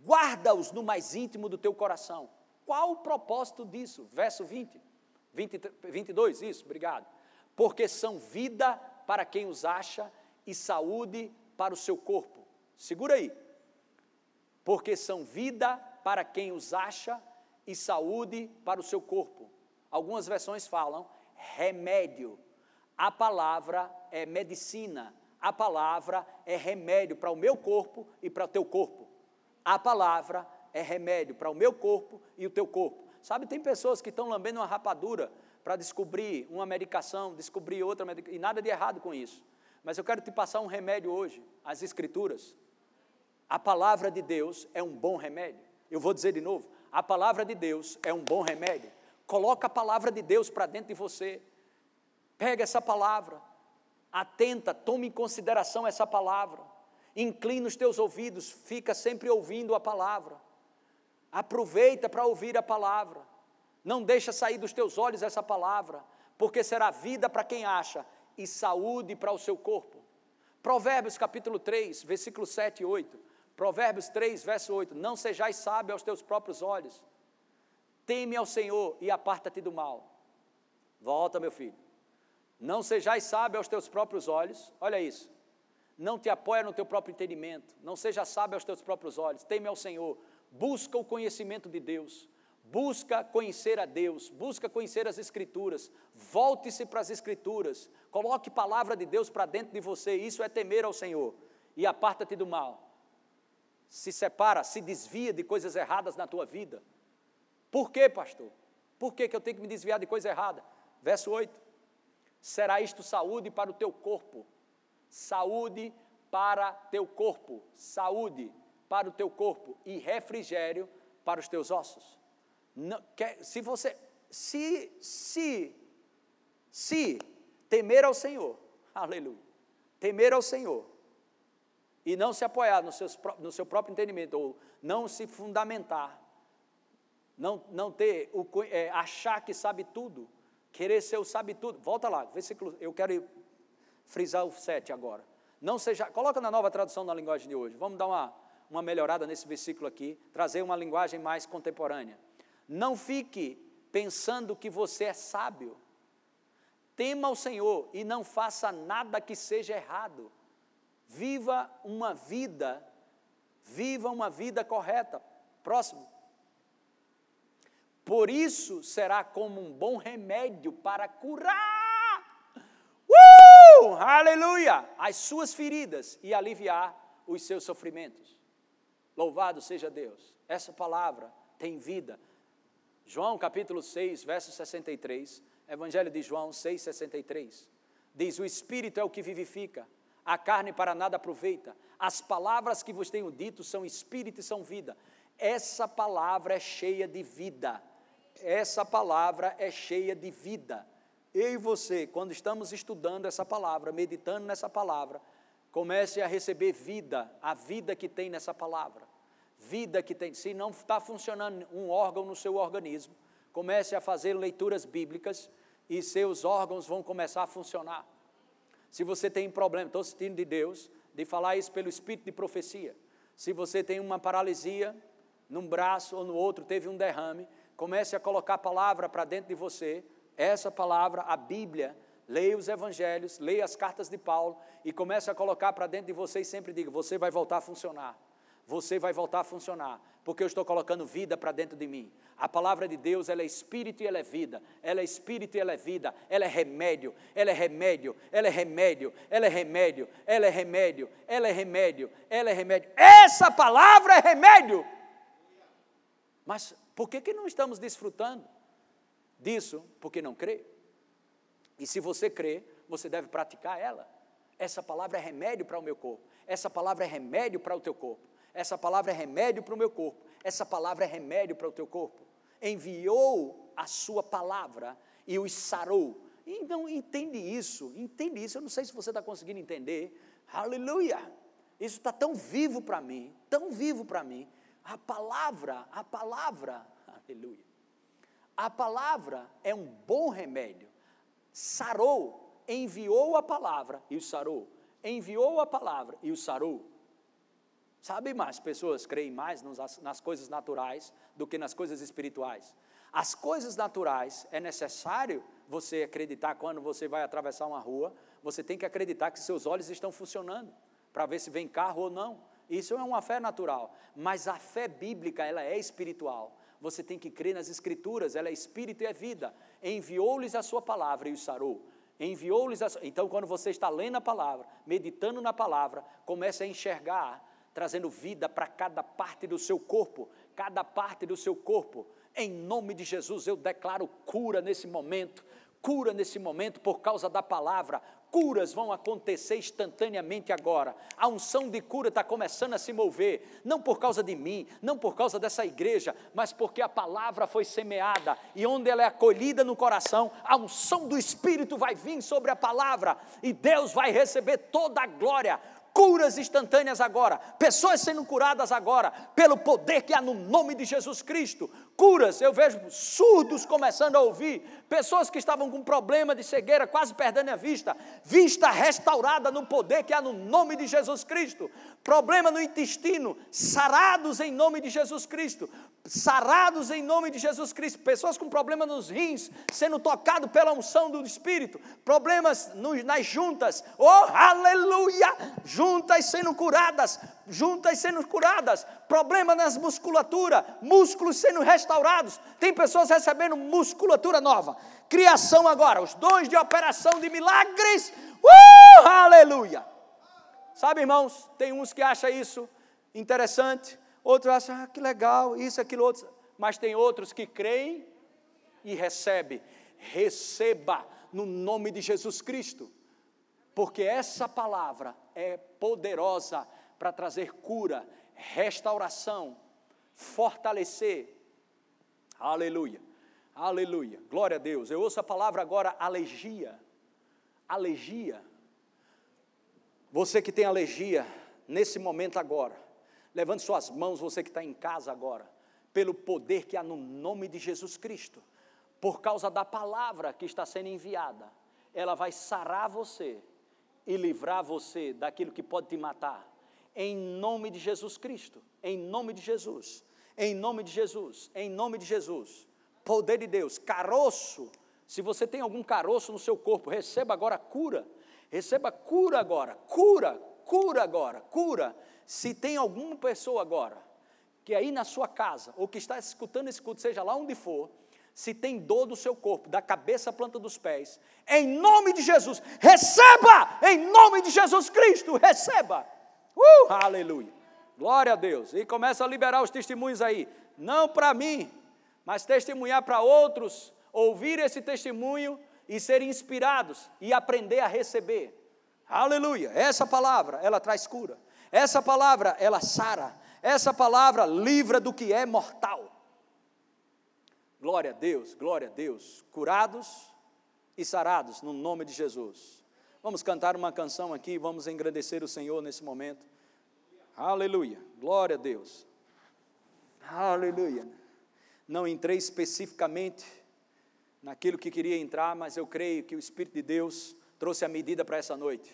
Guarda-os no mais íntimo do teu coração qual o propósito disso? Verso 20, 20 22, isso, obrigado. Porque são vida para quem os acha e saúde para o seu corpo. Segura aí. Porque são vida para quem os acha e saúde para o seu corpo. Algumas versões falam remédio. A palavra é medicina. A palavra é remédio para o meu corpo e para o teu corpo. A palavra é remédio para o meu corpo e o teu corpo. Sabe, tem pessoas que estão lambendo uma rapadura para descobrir uma medicação, descobrir outra medicação, e nada de errado com isso. Mas eu quero te passar um remédio hoje, as Escrituras. A palavra de Deus é um bom remédio. Eu vou dizer de novo: a palavra de Deus é um bom remédio. Coloca a palavra de Deus para dentro de você. Pega essa palavra, atenta, tome em consideração essa palavra. Inclina os teus ouvidos, fica sempre ouvindo a palavra. Aproveita para ouvir a palavra. Não deixa sair dos teus olhos essa palavra, porque será vida para quem acha e saúde para o seu corpo. Provérbios capítulo 3, versículo 7 e 8. Provérbios 3, verso 8. Não sejais sábio aos teus próprios olhos. Teme ao Senhor e aparta-te do mal. Volta, meu filho. Não sejais sábio aos teus próprios olhos. Olha isso. Não te apoia no teu próprio entendimento. Não seja sábio aos teus próprios olhos. Teme ao Senhor busca o conhecimento de Deus, Busca conhecer a Deus, busca conhecer as Escrituras, volte-se para as Escrituras, coloque palavra de Deus para dentro de você, isso é temer ao Senhor, e aparta-te do mal. Se separa, se desvia de coisas erradas na tua vida. Por quê, pastor? Por que, que eu tenho que me desviar de coisa errada? Verso 8: Será isto saúde para o teu corpo, saúde para teu corpo, saúde para o teu corpo e refrigério para os teus ossos. Não, quer, se você, se, se, se temer ao Senhor, aleluia, temer ao Senhor, e não se apoiar no, seus, no seu próprio entendimento, ou não se fundamentar, não, não ter, o, é, achar que sabe tudo, querer ser o sabe tudo, volta lá, versículo, eu quero frisar o 7 agora, não seja, coloca na nova tradução na linguagem de hoje, vamos dar uma, uma melhorada nesse versículo aqui, trazer uma linguagem mais contemporânea. Não fique pensando que você é sábio. Tema o Senhor e não faça nada que seja errado. Viva uma vida, viva uma vida correta. Próximo. Por isso será como um bom remédio para curar, uh, aleluia, as suas feridas e aliviar os seus sofrimentos. Louvado seja Deus. Essa palavra tem vida. João capítulo 6, verso 63, Evangelho de João 6, 63. Diz: O Espírito é o que vivifica, a carne para nada aproveita. As palavras que vos tenho dito são Espírito e são vida. Essa palavra é cheia de vida. Essa palavra é cheia de vida. Eu e você, quando estamos estudando essa palavra, meditando nessa palavra, comece a receber vida, a vida que tem nessa palavra vida que tem, se não está funcionando um órgão no seu organismo, comece a fazer leituras bíblicas e seus órgãos vão começar a funcionar. Se você tem problema, estou sentindo de Deus, de falar isso pelo espírito de profecia. Se você tem uma paralisia num braço ou no outro, teve um derrame, comece a colocar a palavra para dentro de você, essa palavra, a Bíblia, leia os evangelhos, leia as cartas de Paulo e comece a colocar para dentro de você e sempre diga: você vai voltar a funcionar você vai voltar a funcionar, porque eu estou colocando vida para dentro de mim. A palavra de Deus, ela é espírito e ela é vida. Ela é espírito e ela é vida. Ela é remédio, ela é remédio, ela é remédio, ela é remédio, ela é remédio, ela é remédio, ela é remédio. Essa palavra é remédio. Mas por que, que não estamos desfrutando disso? Porque não crê. E se você crê, você deve praticar ela. Essa palavra é remédio para o meu corpo. Essa palavra é remédio para o teu corpo. Essa palavra é remédio para o meu corpo. Essa palavra é remédio para o teu corpo. Enviou a sua palavra e os sarou. Então, entende isso, entende isso. Eu não sei se você está conseguindo entender. Aleluia! Isso está tão vivo para mim, tão vivo para mim. A palavra, a palavra, aleluia. A palavra é um bom remédio. Sarou, enviou a palavra e o sarou. Enviou a palavra e o sarou. Sabe mais, pessoas creem mais nas coisas naturais do que nas coisas espirituais. As coisas naturais é necessário você acreditar quando você vai atravessar uma rua, você tem que acreditar que seus olhos estão funcionando para ver se vem carro ou não. Isso é uma fé natural, mas a fé bíblica, ela é espiritual. Você tem que crer nas escrituras, ela é espírito e é vida. Enviou-lhes a sua palavra e os sarou. Enviou-lhes a... Então, quando você está lendo a palavra, meditando na palavra, comece a enxergar trazendo vida para cada parte do seu corpo, cada parte do seu corpo. Em nome de Jesus, eu declaro cura nesse momento, cura nesse momento por causa da palavra. Curas vão acontecer instantaneamente agora. A unção de cura está começando a se mover, não por causa de mim, não por causa dessa igreja, mas porque a palavra foi semeada e onde ela é acolhida no coração, a unção do Espírito vai vir sobre a palavra e Deus vai receber toda a glória curas instantâneas agora, pessoas sendo curadas agora, pelo poder que há no nome de Jesus Cristo. Curas, eu vejo surdos começando a ouvir, pessoas que estavam com problema de cegueira, quase perdendo a vista, vista restaurada no poder que há no nome de Jesus Cristo. Problema no intestino, sarados em nome de Jesus Cristo. Sarados em nome de Jesus Cristo. Pessoas com problema nos rins, sendo tocado pela unção do Espírito. Problemas nas juntas, oh aleluia! Juntas sendo curadas, juntas sendo curadas. Problema nas musculatura, músculos sendo restaurados tem pessoas recebendo musculatura nova, criação agora, os dons de operação de milagres, uh, aleluia! Sabe, irmãos, tem uns que acham isso interessante, outros acham, ah, que legal, isso, aquilo, outro, mas tem outros que creem e recebem. Receba no nome de Jesus Cristo, porque essa palavra é poderosa para trazer cura, restauração, fortalecer. Aleluia, aleluia, glória a Deus. Eu ouço a palavra agora alergia, alergia. Você que tem alergia, nesse momento agora, levante suas mãos, você que está em casa agora, pelo poder que há no nome de Jesus Cristo, por causa da palavra que está sendo enviada, ela vai sarar você e livrar você daquilo que pode te matar em nome de Jesus Cristo, em nome de Jesus, em nome de Jesus, em nome de Jesus. Poder de Deus, caroço. Se você tem algum caroço no seu corpo, receba agora cura. Receba cura agora, cura, cura agora, cura. Se tem alguma pessoa agora que aí na sua casa ou que está escutando esse culto, seja lá onde for, se tem dor do seu corpo, da cabeça à planta dos pés, em nome de Jesus, receba! Em nome de Jesus Cristo, receba! Uh, aleluia. Glória a Deus. E começa a liberar os testemunhos aí. Não para mim, mas testemunhar para outros, ouvir esse testemunho e serem inspirados e aprender a receber. Aleluia. Essa palavra, ela traz cura. Essa palavra, ela sara. Essa palavra livra do que é mortal. Glória a Deus, glória a Deus. Curados e sarados no nome de Jesus. Vamos cantar uma canção aqui, vamos engrandecer o Senhor nesse momento. Aleluia, glória a Deus. Aleluia. Não entrei especificamente naquilo que queria entrar, mas eu creio que o Espírito de Deus trouxe a medida para essa noite.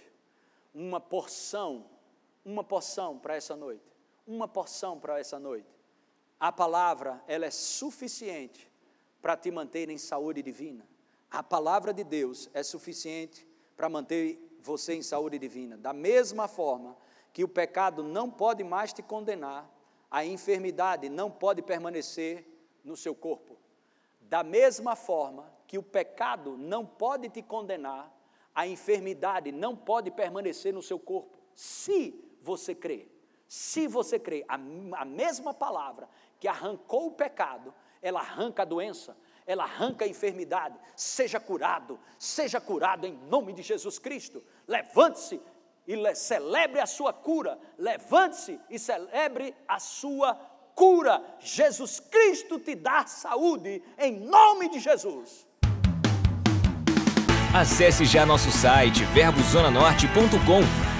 Uma porção, uma porção para essa noite. Uma porção para essa noite. A palavra, ela é suficiente para te manter em saúde divina. A palavra de Deus é suficiente para manter você em saúde divina. Da mesma forma que o pecado não pode mais te condenar, a enfermidade não pode permanecer no seu corpo. Da mesma forma que o pecado não pode te condenar, a enfermidade não pode permanecer no seu corpo, se você crê. Se você crê, a, a mesma palavra que arrancou o pecado, ela arranca a doença, ela arranca a enfermidade. Seja curado, seja curado em nome de Jesus Cristo. Levante-se e celebre a sua cura. Levante-se e celebre a sua cura. Jesus Cristo te dá saúde em nome de Jesus. Acesse já nosso site verbozonanorte.com,